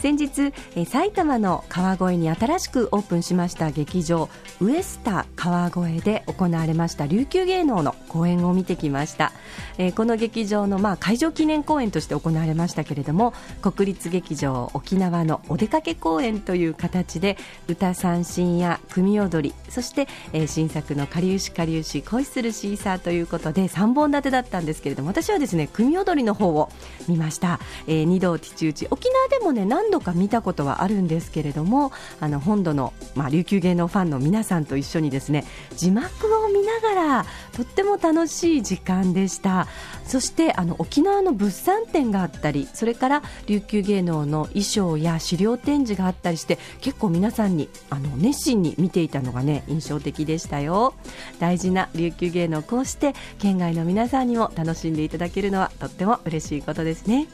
先日埼玉の川越に新しくオープンしました劇場ウエスタ川越で行われました琉球芸能の公演を見てきました、え、この劇場のまあ会場記念公演として行われましたけれども国立劇場沖縄のお出かけ公演という形で歌三振や組踊りそして、え、新作の「かりゆしかりゆし恋するシーサー」ということで3本立てだったんですけれども私はですね組踊りの方を見ました、えー、二道ティチウチ沖縄でもね何度か見たことはあるんですけれどもあの本土の、まあ、琉球芸能ファンの皆さんと一緒にですね字幕を見ながらとっても楽しい時間でした。そしてあの沖縄の物産展があったりそれから琉球芸能の衣装や資料展示があったりして結構皆さんにあの熱心に見ていたのがね印象的でしたよ。大事な琉球芸能こうして県外の皆さんにも楽しんでいただけるのはとっても嬉しいことですね。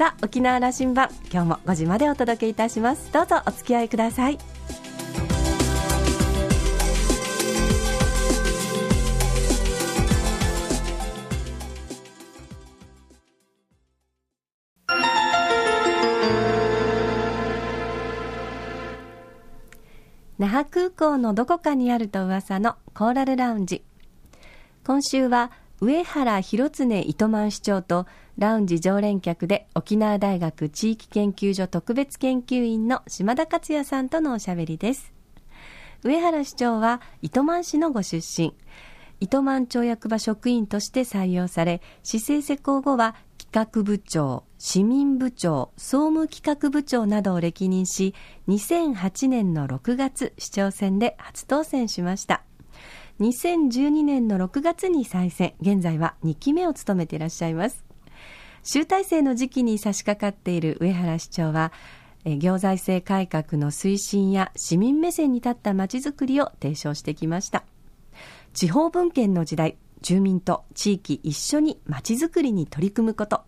さあ沖縄羅針盤今日も5時までお届けいたします。どうぞお付き合いください。那覇空港のどこかにあると噂のコーラルラウンジ。今週は上原広常糸満市長とラウンジ常連客で沖縄大学地域研究所特別研究員の島田克也さんとのおしゃべりです。上原市長は糸満市のご出身。糸満町役場職員として採用され市政施行後は企画部長市民部長総務企画部長などを歴任し2008年の6月市長選で初当選しました。2012年の6月に再選、現在は2期目を務めていらっしゃいます。集大成の時期に差し掛かっている上原市長は、行財政改革の推進や市民目線に立ったまちづくりを提唱してきました。地方分権の時代、住民と地域一緒にまちづくりに取り組むこと、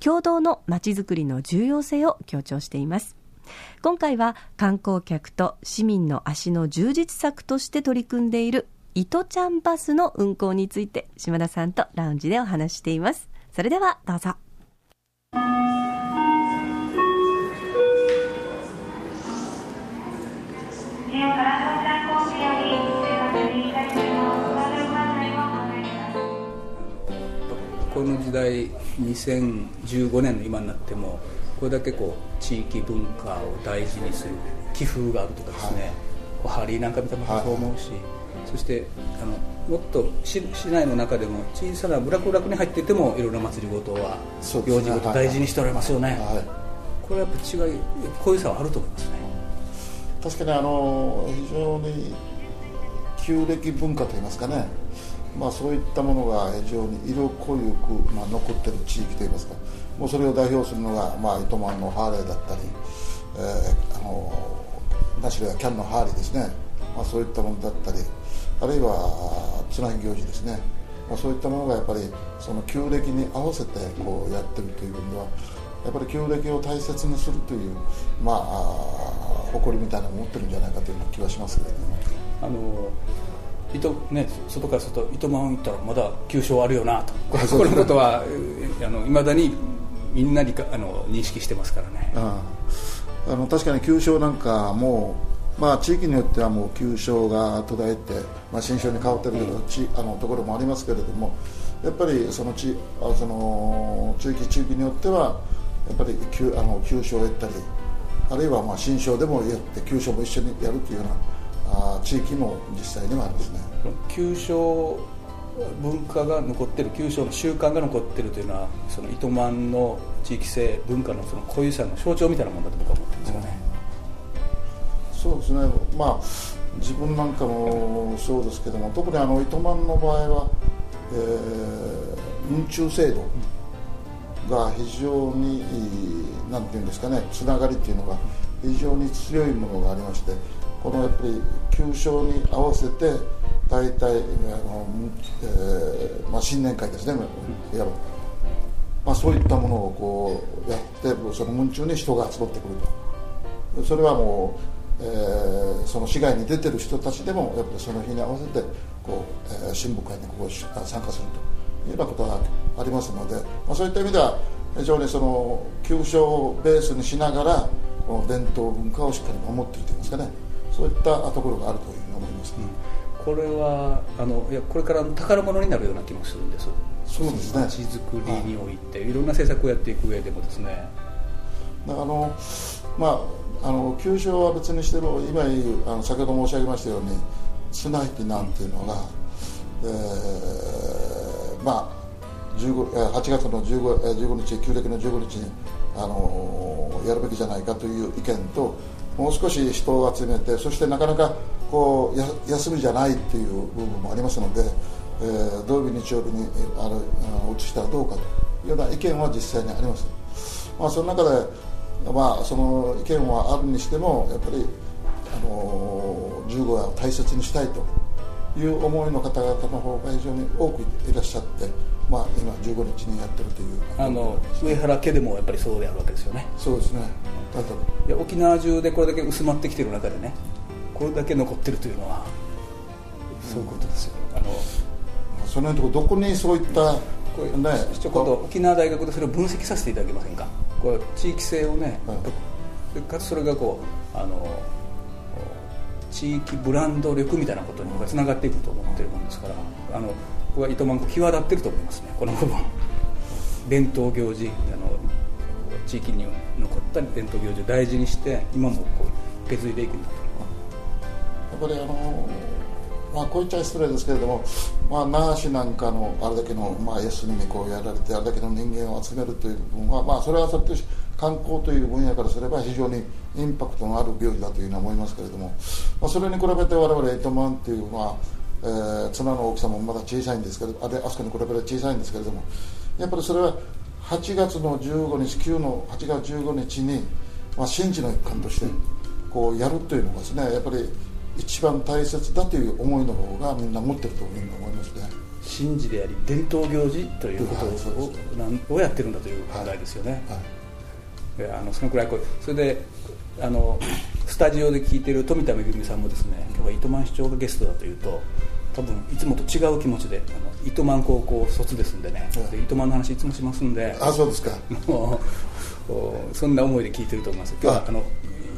共同のまちづくりの重要性を強調しています。今回は観光客と市民の足の充実策として取り組んでいる糸ちゃんバスの運行について島田さんとラウンジでお話していますそれではどうぞ。この時代2015年の今になってもこれだけこう地域文化を大事にする寄付があるとかですね、はい、ハリーなんか見たもそう思うし、はい。そしてあのもっと市市内の中でも小さな部落楽に入っていてもいろいろな祭りごとは行事ごと大事にしておられますよね、はい、これはやっぱ違いこういう差はあると思いますね。確かにあの非常に旧暦文化といいますかね。まあ、そういったものが非常に色濃ゆく、まあ、残っている地域といいますか。もうそれを代表するのが、まあ、糸満のハーレーだったり、えー、あのナシルやキャンのハーリーですね、まあ、そういったものだったりあるいはつなぎ行事ですね、まあ、そういったものがやっぱりその旧暦に合わせてこうやってるという分ではやっぱり旧暦を大切にするという、まあ、誇りみたいなのを持ってるんじゃないかという気はしますけれども。あの糸ね、外からすると糸満行ったらまだ急所あるよなと。このことはいまだにみんなにあの認識してますからね。ああ。の確かに急所なんかもまあ、地域によってはもう旧称が途絶えて、まあ、新称に変わってるけど、ちあのところもありますけれどもやっぱりその地あその地域地域によってはやっぱり旧あの旧称を得たりあるいはまあ新称でもやって旧称も一緒にやるというようなあ地域も実際にはありますね。旧称文化が残ってる旧称の習慣が残ってるというのはその糸満の地域性文化のその固有さの象徴みたいなものだと僕は思ってるんですよね、そうですね。まあ自分なんかもそうですけども特にあの糸満の場合は、えー、運中制度が非常に何て言うんですかねつながりっていうのが非常に強いものがありましてこのやっぱり旧正に合わせて大体あの、えーまあ、新年会ですねいわば、まあ、そういったものをこうやってその文中に人が集まってくると。それはもうえー、その市外に出てる人たちでもやっぱりその日に合わせてこう、えー、新聞会にこう参加するいうようなことがありますので、まあ、そういった意味では非常にその旧書をベースにしながらこの伝統文化をしっかり守っているといいますかね。そういったところがあるというふうに思います、ねうん、これはあのいやこれから宝物になるような気もするんです。そうですね。街づくりにおいて、はい、いろんな政策をやっていく上でもですね。あのまああの旧書は別にしても今言うあの先ほど申し上げましたように綱引きなんていうのが、えー、まあ8月の 15, 15日旧暦の15日にあのやるべきじゃないかという意見ともう少し人を集めてそしてなかなかこうや休みじゃないっていう部分もありますので、えー、土曜日日曜日にある移したらどうかというような意見は実際にあります、まあ、その中で、まあ、その意見はあるにしてもやっぱりあの15夜を大切にしたいという思いの方々の方が非常に多くいらっしゃってまあ、今15日にやってるという。あの上原家でもやっぱりそうであるわけですよね。そうですね。いや沖縄中でこれだけ薄まってきてる中でねこれだけ残ってるというのはそういうことですよ、うん、あのその辺どこにそういったこれねちょっと沖縄大学でそれを分析させていただけませんか？これ地域性をね、うん、かつそれがこうあの地域ブランド力みたいなことにつながっていくと思ってるもんですからあのここは糸満湖際立ってると思いますねこの部分。伝統行事あの地域に残った伝統行事を大事にして今もこう受け継いでいくんだとやっぱりあのまあ、こう言っちゃ失礼ですけれども、まあ、那覇市なんかのあれだけの、まあ、安にこうやられてあれだけの人間を集めるという部分は、まあ、それはそれと観光という分野からすれば非常にインパクトのある行事だというふうに思いますけれども、まあ、それに比べて我々糸満というのはえー、綱の大きさもまだ小さいんですけどあれあそこに比べて小さいんですけれどもやっぱりそれは8月の15日9の8月15日に、まあ、神事の一環としてこうやるというのがですねやっぱり一番大切だという思いの方がみんな持ってるというふうに思いますね。神事であり伝統行事ということを,、はい、をやってるんだという考えですよね、はい。はい、あのそのくらいこうそれであのスタジオで聞いてる富田恵さんもですね今日は糸満市長がゲストだというと多分いつもと違う気持ちであの糸満高校卒ですんでね、で糸満の話いつもしますんであそうですか。もうそんな思いで聞いてると思います。今日はあの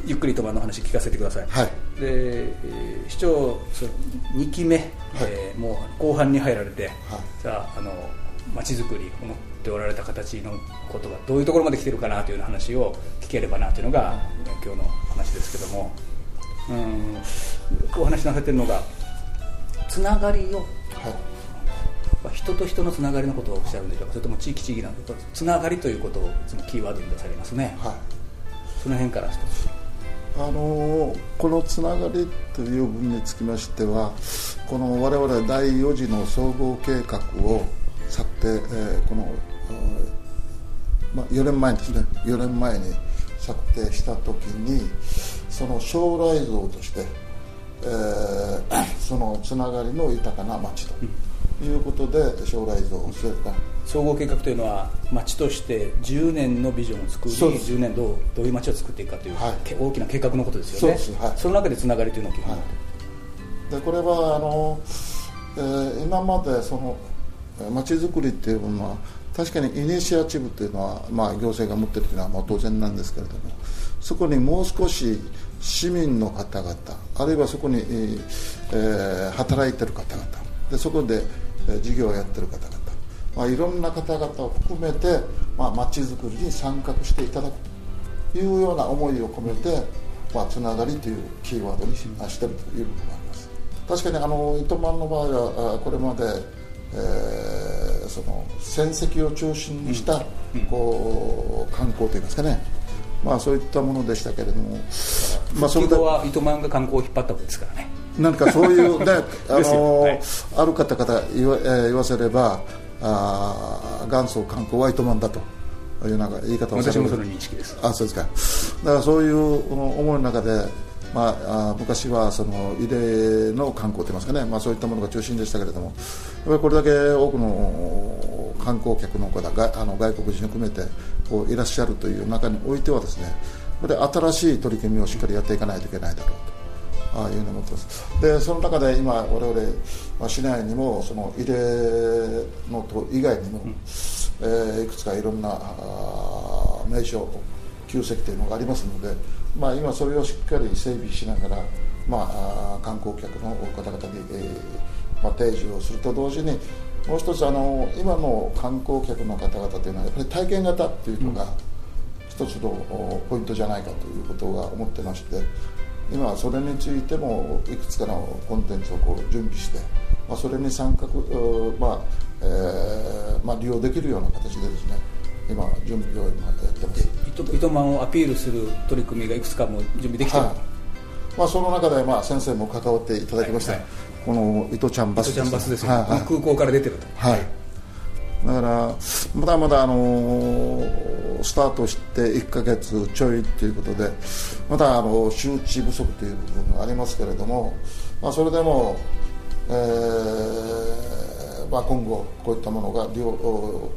ゆっくり糸満の話聞かせてください、はい、で、えー、市長2期目、はい、えー、もう後半に入られて、はい、さああの街づくり思っておられた形のことがどういうところまで来てるかなという話を聞ければなというのが今日の話ですけども。うん。お話しなされてるのがつながりを、はい、人と人のつながりのことをおっしゃるんでしょうか。それとも地域地域なのつながりということをいつもキーワードに出されますね、はい、その辺から一つあのこのつながりという部分につきましてはこの我々第4次の総合計画を策定、えー、この、まあ、4年前ですね。4年前に策定した時にその将来像としてえー、そのつながりの豊かな町と。いうことで将来像を据えた。総合計画というのは町として10年のビジョンを作り10年どうどういう町を作っていくかという、はい、大きな計画のことですよね。そ,、はい、その中でつながりというのを基本になってい。る、でこれはあの、えー、今までその町づくりっていうのは確かにイニシアチブというのは、まあ、行政が持っているというのはまあ当然なんですけれどもそこにもう少し市民の方々あるいはそこに、えー、働いてる方々でそこで、えー、事業をやってる方々、まあ、いろんな方々を含めて、まあ、町づくりに参画していただくというような思いを込めて、まあ、つながりというキーワードにしてるという部分があります。確かにあの糸満の場合はこれまで、えー、その戦績を中心にした、こう観光といいますかね。まあ、そういったものでしたけれども、まあ、それでは糸満が観光を引っ張ったわけですからね何かそういう ねあの、はい、ある方々言わ,、えー、言わせればあ元祖観光は糸満だというなんか言い方をされる。私もその認識です。あそうですか。だからそういう思いの中でまあ、あ昔はその慰霊の観光といいますかね、まあ、そういったものが中心でしたけれどもやっぱりこれだけ多くの観光客の方があの外国人を含めてこういらっしゃるという中においてはですねこれ新しい取り組みをしっかりやっていかないといけないだろうとああいうふうに思ってます。でその中で今我々、まあ、市内にもその入れのと以外にも、うん、えー、いくつかいろんなあ名所旧跡というのがありますので、まあ、今それをしっかり整備しながら、まあ、観光客の方々に、えーまあ、提示をすると同時にもう一つあの今の観光客の方々というのはやっぱり体験型っていうのが一つのポイントじゃないかということが思ってまして今それについてもいくつかのコンテンツをこう準備して、まあ、それに参画、まあえーまあ、利用できるような形でですね今準備を今やってます。糸満をアピールする取り組みがいくつかも準備できてる、はい、まあ、その中でまあ先生も関わっていただきました、はい。はいこの糸ちゃんバスです、ね、糸ちゃんバスですよ、はいはい、空港から出てると。はい。だからまだまだあのー、スタートして1か月ちょいということでまだあの周知不足という部分がありますけれども、まあ、それでも、えーまあ、今後こういったものが利用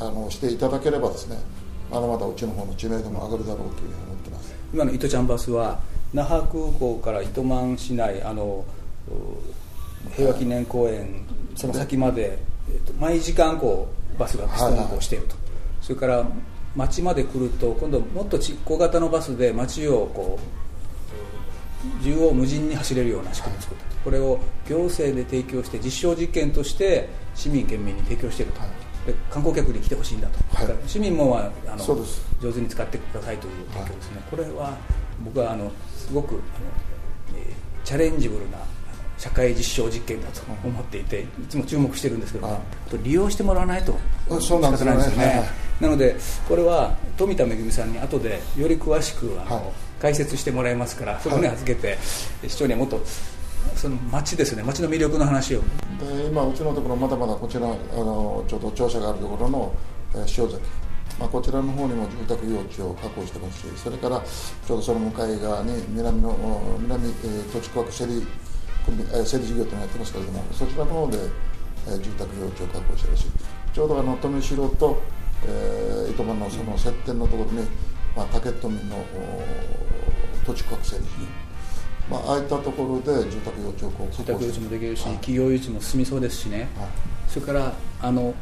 あのしていただければですねまだまだうちの方の知名度も上がるだろうというふうに思ってます。今の糸ちゃんバスは那覇空港から糸満市内あの平和記念公園その先まで、えー、と毎時間こうバスがストンとしていると、それから町まで来ると今度もっと小型のバスで町をこう縦横無尽に走れるような仕組みを作ったこれを行政で提供して実証実験として市民県民に提供していると、で観光客に来てほしいんだと、はい、市民もあの上手に使ってくださいという提供ですね、はい、これは僕はあのすごくあの、えー、チャレンジブルな社会実証実験だと思っていていつも注目してるんですけど、利用してもらわないとそうなんですよね。なのでこれは富田恵さんに後でより詳しくあの、はい、解説してもらいますからそこに預けて、市長にはもっとその町ですね。町の魅力の話を。で今うちのところまだまだこちらあのちょうど庁舎があるところの、えー、塩崎。まあ、こちらの方にも住宅用地を確保してますしそれからちょうどその向かい側に南の南、えー、土地区画シェリー整理事業というのをやってますけれどもそちらの方で、えー、住宅用地を確保してるしちょうどあの富城と、えー、糸満のその接点のところに、まあ、竹富の土地区画整理事業まあ、ああいったところで住宅用地をこう住宅用地もできるし、はい、企業誘致も進みそうですしね、はい、それからあの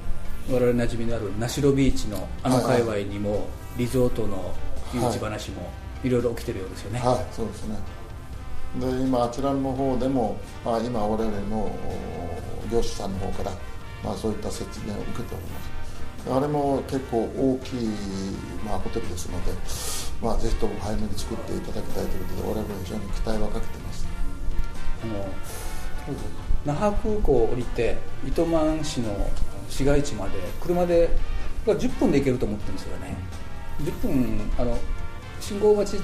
我々馴染みのある名城ビーチのあの界隈にも、リゾートの誘致話もいろいろ起きてるようですよね。はい、そうですねで今あちらの方でも、まあ、今我々の業者さんの方から、まあ、そういった説明を受けております。あれも結構大きい、まあ、ホテルですので、まあ、ぜひとも早めに作っていただきたいということで我々非常に期待はかけてます。あの那覇空港を降りて糸満市の市街地まで車で10分で行けると思ってるんですよね、10分あの信号待ち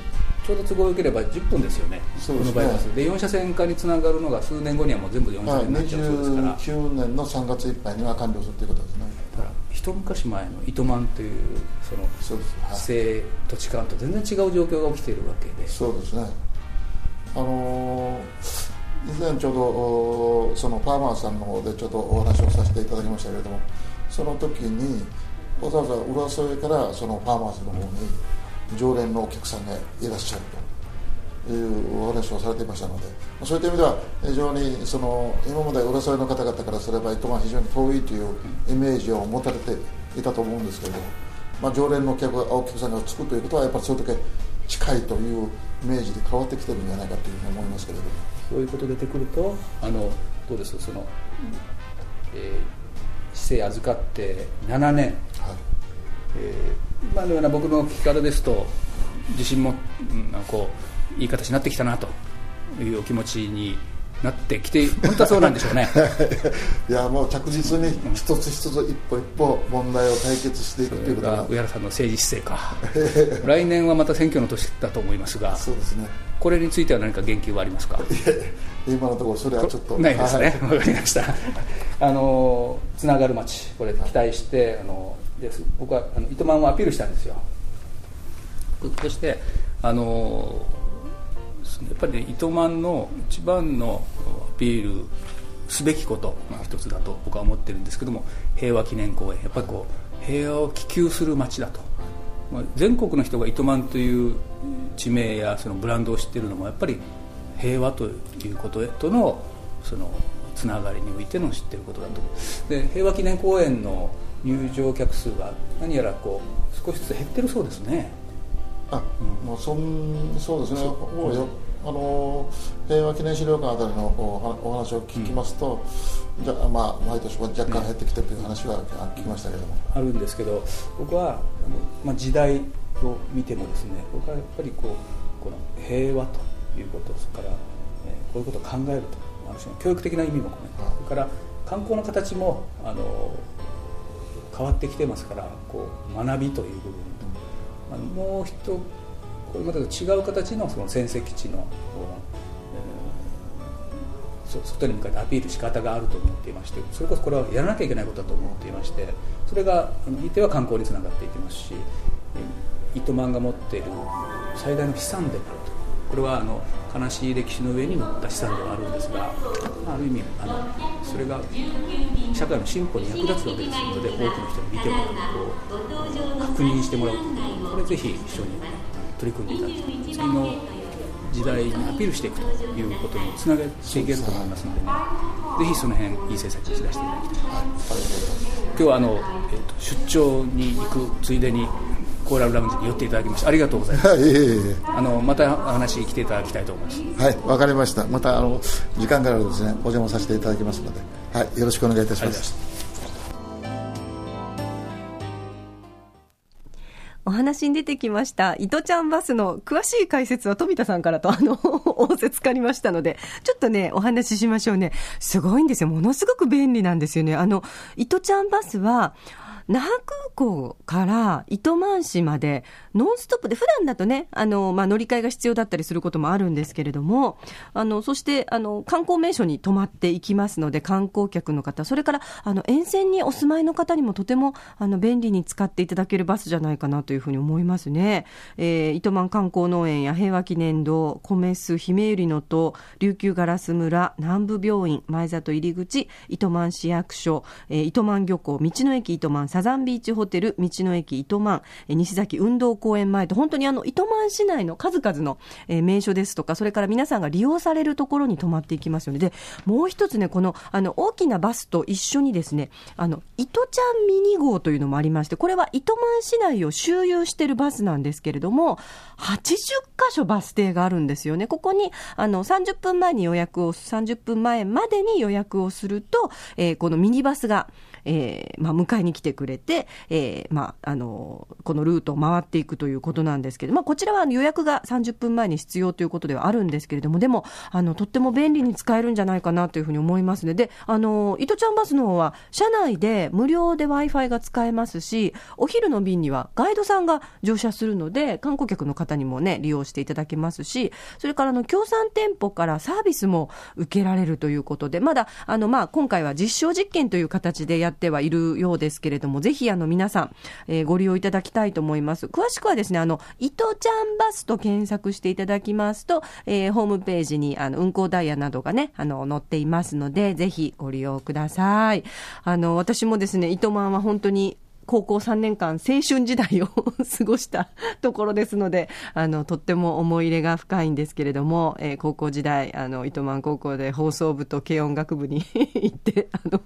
ちょうど都合よければ10分ですよね、そうですね。このバイパス。で4車線化につながるのが数年後にはもう全部4車線になっちゃうそうですから、はい、29年の3月いっぱいには完了するということですね。だから一昔前の糸満というその市政土地間と全然違う状況が起きているわけで。そうですね。あのー、以前ちょうどそのファーマーさんの方でちょっとお話をさせていただきましたけれどもその時にわざわざ浦添からそのファーマーズの方に常連のお客さんがいらっしゃるというお話をされていましたのでそういった意味では非常にその今まで浦添の方々からすれば糸満非常に遠いというイメージを持たれていたと思うんですけれども、まあ、常連のお客お客さんがつくということはやっぱりそれだけ近いというイメージで変わってきてるんじゃないかというふうに思いますけれども。そういうこと出てくるとあのどうですその、えー、市政預かって7年、はいえー今のような僕の聞き方ですと自信も、うん、こういい形になってきたなというお気持ちになってきて本当はそうなんでしょうね。いやもう着実に一つ一つ一歩一歩問題を解決していくということが。上原さんの政治姿勢か。来年はまた選挙の年だと思いますがそうですね。これについては何か言及はありますか？今のところそれはちょっと。ないですね。わ、はい、かりました。あのつながる街これ期待してあのです。僕はあの糸満をアピールしたんですよ。そしてあのやっぱり、ね、糸満の一番のアピールすべきことの一つだと僕は思ってるんですけども平和記念公園。やっぱりこう平和を希求する街だと、まあ、全国の人が糸満という地名やそのブランドを知ってるのもやっぱり平和ということとのそのつながりにおいての知ってることだと。で平和記念公園の入場客数が何やらこう少しずつ減ってるそうですね。あ、うん、まあ、そんそうですね。あの平和記念資料館あたりのお話を聞きますと、うん、じゃまあ、毎年若干減ってきてるという話は聞きましたけども、あるんですけど僕はあの、まあ、時代を見てもですね僕はやっぱりこうこの平和ということそれから、えー、こういうことを考えるとある種の教育的な意味も込めて、それから観光の形もあの変わってきてますからこう学びという部分と、あもう一これまで違う形のその戦績地の、えー、外に向かってアピール仕方があると思っていましてそれこそこれはやらなきゃいけないことだと思っていましてそれがあのいては観光につながっていきますし糸満が持っている最大の資産であると。これはあの悲しい歴史の上に乗った資産ではあるんですがある意味あのそれが社会の進歩に役立つわけですので多くの人に見てもらうこう確認してもらうこれぜひ一緒に取り組んでいただきたい次の時代にアピールしていくということにつなげていけると思いますのでねぜひその辺いい政策にしだしていただきたい、はい、今日はあの、えーと、出張に行くついでにコーラルラウンジに寄っていただきましてありがとうございます。いえいえあのまた話来ていただきたいと思います。はい、わかりました。またあの時間からですねお邪魔させていただきますので、はい、よろしくお願いいたします。お話に出てきました、糸ちゃんバスの詳しい解説は富田さんからと、あの、仰せつかりましたので、ちょっとね、お話ししましょうね。すごいんですよ。ものすごく便利なんですよね。あの、糸ちゃんバスは、那覇空港から糸満市までノンストップで、普段だとね、あの、まあ、乗り換えが必要だったりすることもあるんですけれども、あの、そして、あの、観光名所に泊まっていきますので、観光客の方、それから、あの、沿線にお住まいの方にもとても、あの、便利に使っていただけるバスじゃないかなというふうに思いますね。えー、糸満観光農園や平和記念堂、米須、姫百合の塔、琉球ガラス村、南部病院、前里入り口、糸満市役所、えー、糸満漁港、道の駅糸満、サザンビーチホテル、道の駅糸満、西崎運動公園前と、本当にあの、糸満市内の数々の、名所ですとか、それから皆さんが利用されるところに泊まっていきますよね。で、もう一つね、この、あの、大きなバスと一緒にですね、あの、糸ちゃんミニ号というのもありまして、これは糸満市内を周遊しているバスなんですけれども、80箇所バス停があるんですよね。ここに、あの、30分前に予約を、30分前までに予約をすると、えー、このミニバスが、えー、まあ、迎えに来てくれて、えー、まあ、あの、このルートを回っていくということなんですけど、まあ、こちらは予約が30分前に必要ということではあるんですけれども、でも、あの、とっても便利に使えるんじゃないかなというふうに思いますね。で、あの、糸ちゃんバスの方は、車内で無料で Wi-Fi が使えますし、お昼の便にはガイドさんが乗車するので、観光客の方にもね、利用していただけますし、それからあの、協賛店舗からサービスも受けられるということで、まだ、あの、まあ、今回は実証実験という形でやっててはいるようですけれども、ぜひあの皆さん、えー、ご利用いただきたいと思います。詳しくはですね、あの、糸ちゃんバスと検索していただきますと、えー、ホームページにあの運行ダイヤなどがね、あの、載っていますので、ぜひご利用ください。あの、私もですね、糸満は本当に高校3年間、青春時代を 過ごしたところですので、あの、とっても思い入れが深いんですけれども、えー、高校時代、あの、糸満高校で放送部と軽音楽部に 行って、あの、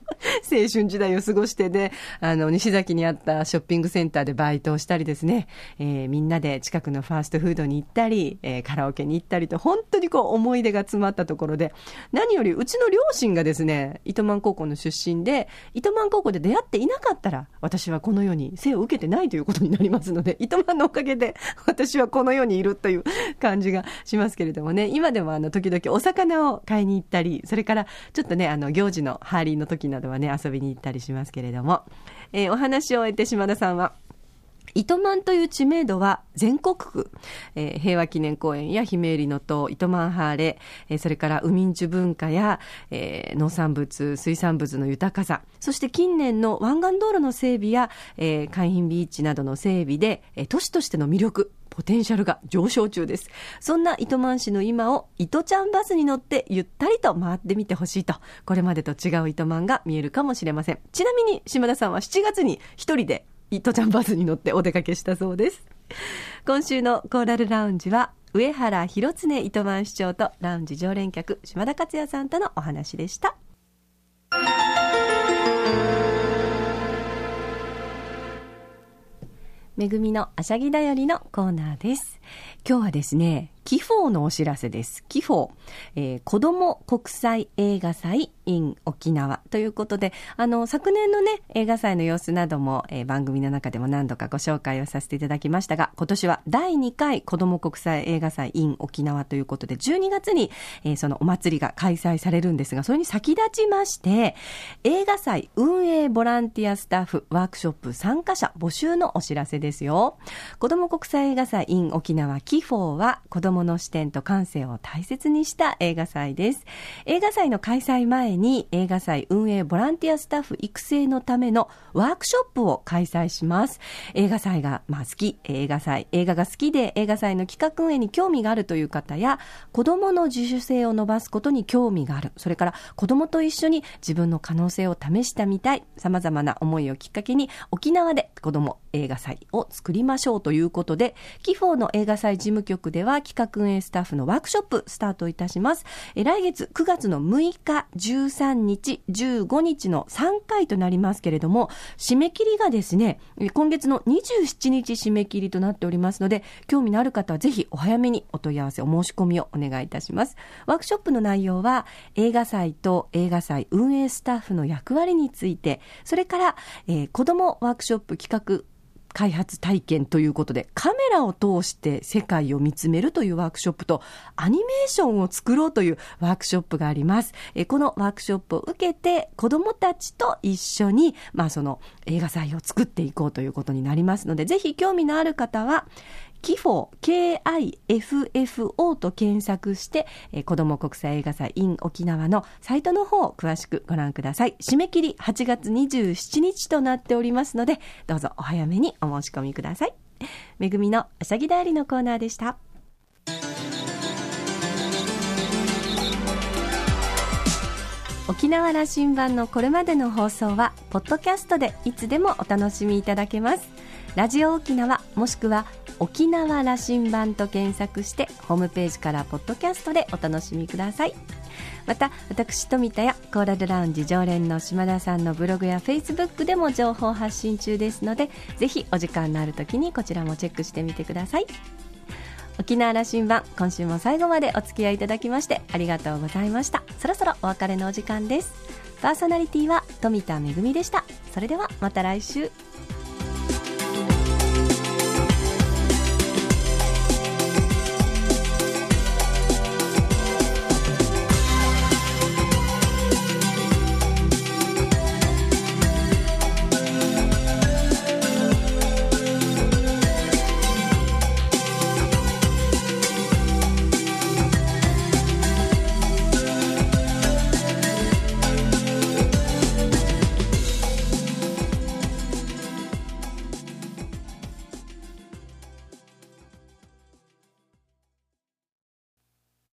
青春時代を過ごしてで、あの、西崎にあったショッピングセンターでバイトをしたりですね、えー、みんなで近くのファーストフードに行ったり、えー、カラオケに行ったりと、本当にこう、思い出が詰まったところで、何よりうちの両親がですね、糸満高校の出身で、糸満高校で出会っていなかったら、私はここの世に生を受けてないということになりますので、糸満のおかげで私はこの世にいるという感じがしますけれどもね、今でもあの時々お魚を買いに行ったり、それからちょっとね、あの行事のハーリーの時などはね、遊びに行ったりしますけれども、えー、お話を終えて島田さんは、糸満という知名度は全国区、えー、平和記念公園や姫入の塔、糸満ハーレ、えー、それから海民主文化や、えー、農産物、水産物の豊かさ、そして近年の湾岸道路の整備や、えー、海浜ビーチなどの整備で、えー、都市としての魅力、ポテンシャルが上昇中です。そんな糸満市の今を糸ちゃんバスに乗ってゆったりと回ってみてほしいと、これまでと違う糸満が見えるかもしれません。ちなみに島田さんは7月に一人で糸ちゃんバスに乗ってお出かけしたそうです。今週のコーラルラウンジは上原広常糸満市長とラウンジ常連客島田克也さんとのお話でした恵みのあしゃぎだよりのコーナーです今日はですねキフォのお知らせです。キフォー、えー、子供国際映画祭 in 沖縄ということで、あの、昨年のね、映画祭の様子なども、えー、番組の中でも何度かご紹介をさせていただきましたが、今年は第2回子供国際映画祭 in 沖縄ということで、12月に、えー、そのお祭りが開催されるんですが、それに先立ちまして、映画祭運営ボランティアスタッフワークショップ参加者募集のお知らせですよ。子供国際映画祭 in 沖縄キフォーは子供の視点と感性を大切にした映画祭です。映画祭の開催前に映画祭運営ボランティアスタッフ育成のためのワークショップを開催します。映画祭が、まあ、好き、映画祭、映画が好きで映画祭の企画運営に興味があるという方や、子供の自主性を伸ばすことに興味がある。それから子供と一緒に自分の可能性を試してみたい。様々な思いをきっかけに沖縄で子供映画祭を作りましょうということで、キフォーの映画祭事務局では企画運営スタッフのワークショップスタートいたします。来月9月の6日、13日、15日の3回となりますけれども、締め切りがですね、今月の27日締め切りとなっておりますので、興味のある方はぜひお早めにお問い合わせ、お申し込みをお願いいたします。ワークショップの内容は、映画祭と映画祭運営スタッフの役割について、それから、えー、子供ワークショップ企画開発体験ということで、カメラを通して世界を見つめるというワークショップと、アニメーションを作ろうというワークショップがあります。えこのワークショップを受けて、子供たちと一緒に、まあその映画祭を作っていこうということになりますので、ぜひ興味のある方は、キフォ、KIFFO と検索して、えー、子供国際映画祭 in 沖縄のサイトの方を詳しくご覧ください。締め切り8月27日となっておりますので、どうぞお早めにお申し込みください。めぐみのあしゃぎだよりのコーナーでした。沖縄羅針盤のこれまでの放送は、ポッドキャストでいつでもお楽しみいただけます。ラジオ沖縄もしくは沖縄羅針盤と検索してホームページからポッドキャストでお楽しみください。また私富田やコーラルラウンジ常連の島田さんのブログやフェイスブックでも情報発信中ですのでぜひお時間のある時にこちらもチェックしてみてください。沖縄羅針盤今週も最後までお付き合いいただきましてありがとうございました。そろそろお別れのお時間です。パーソナリティは富田恵でした。それではまた来週。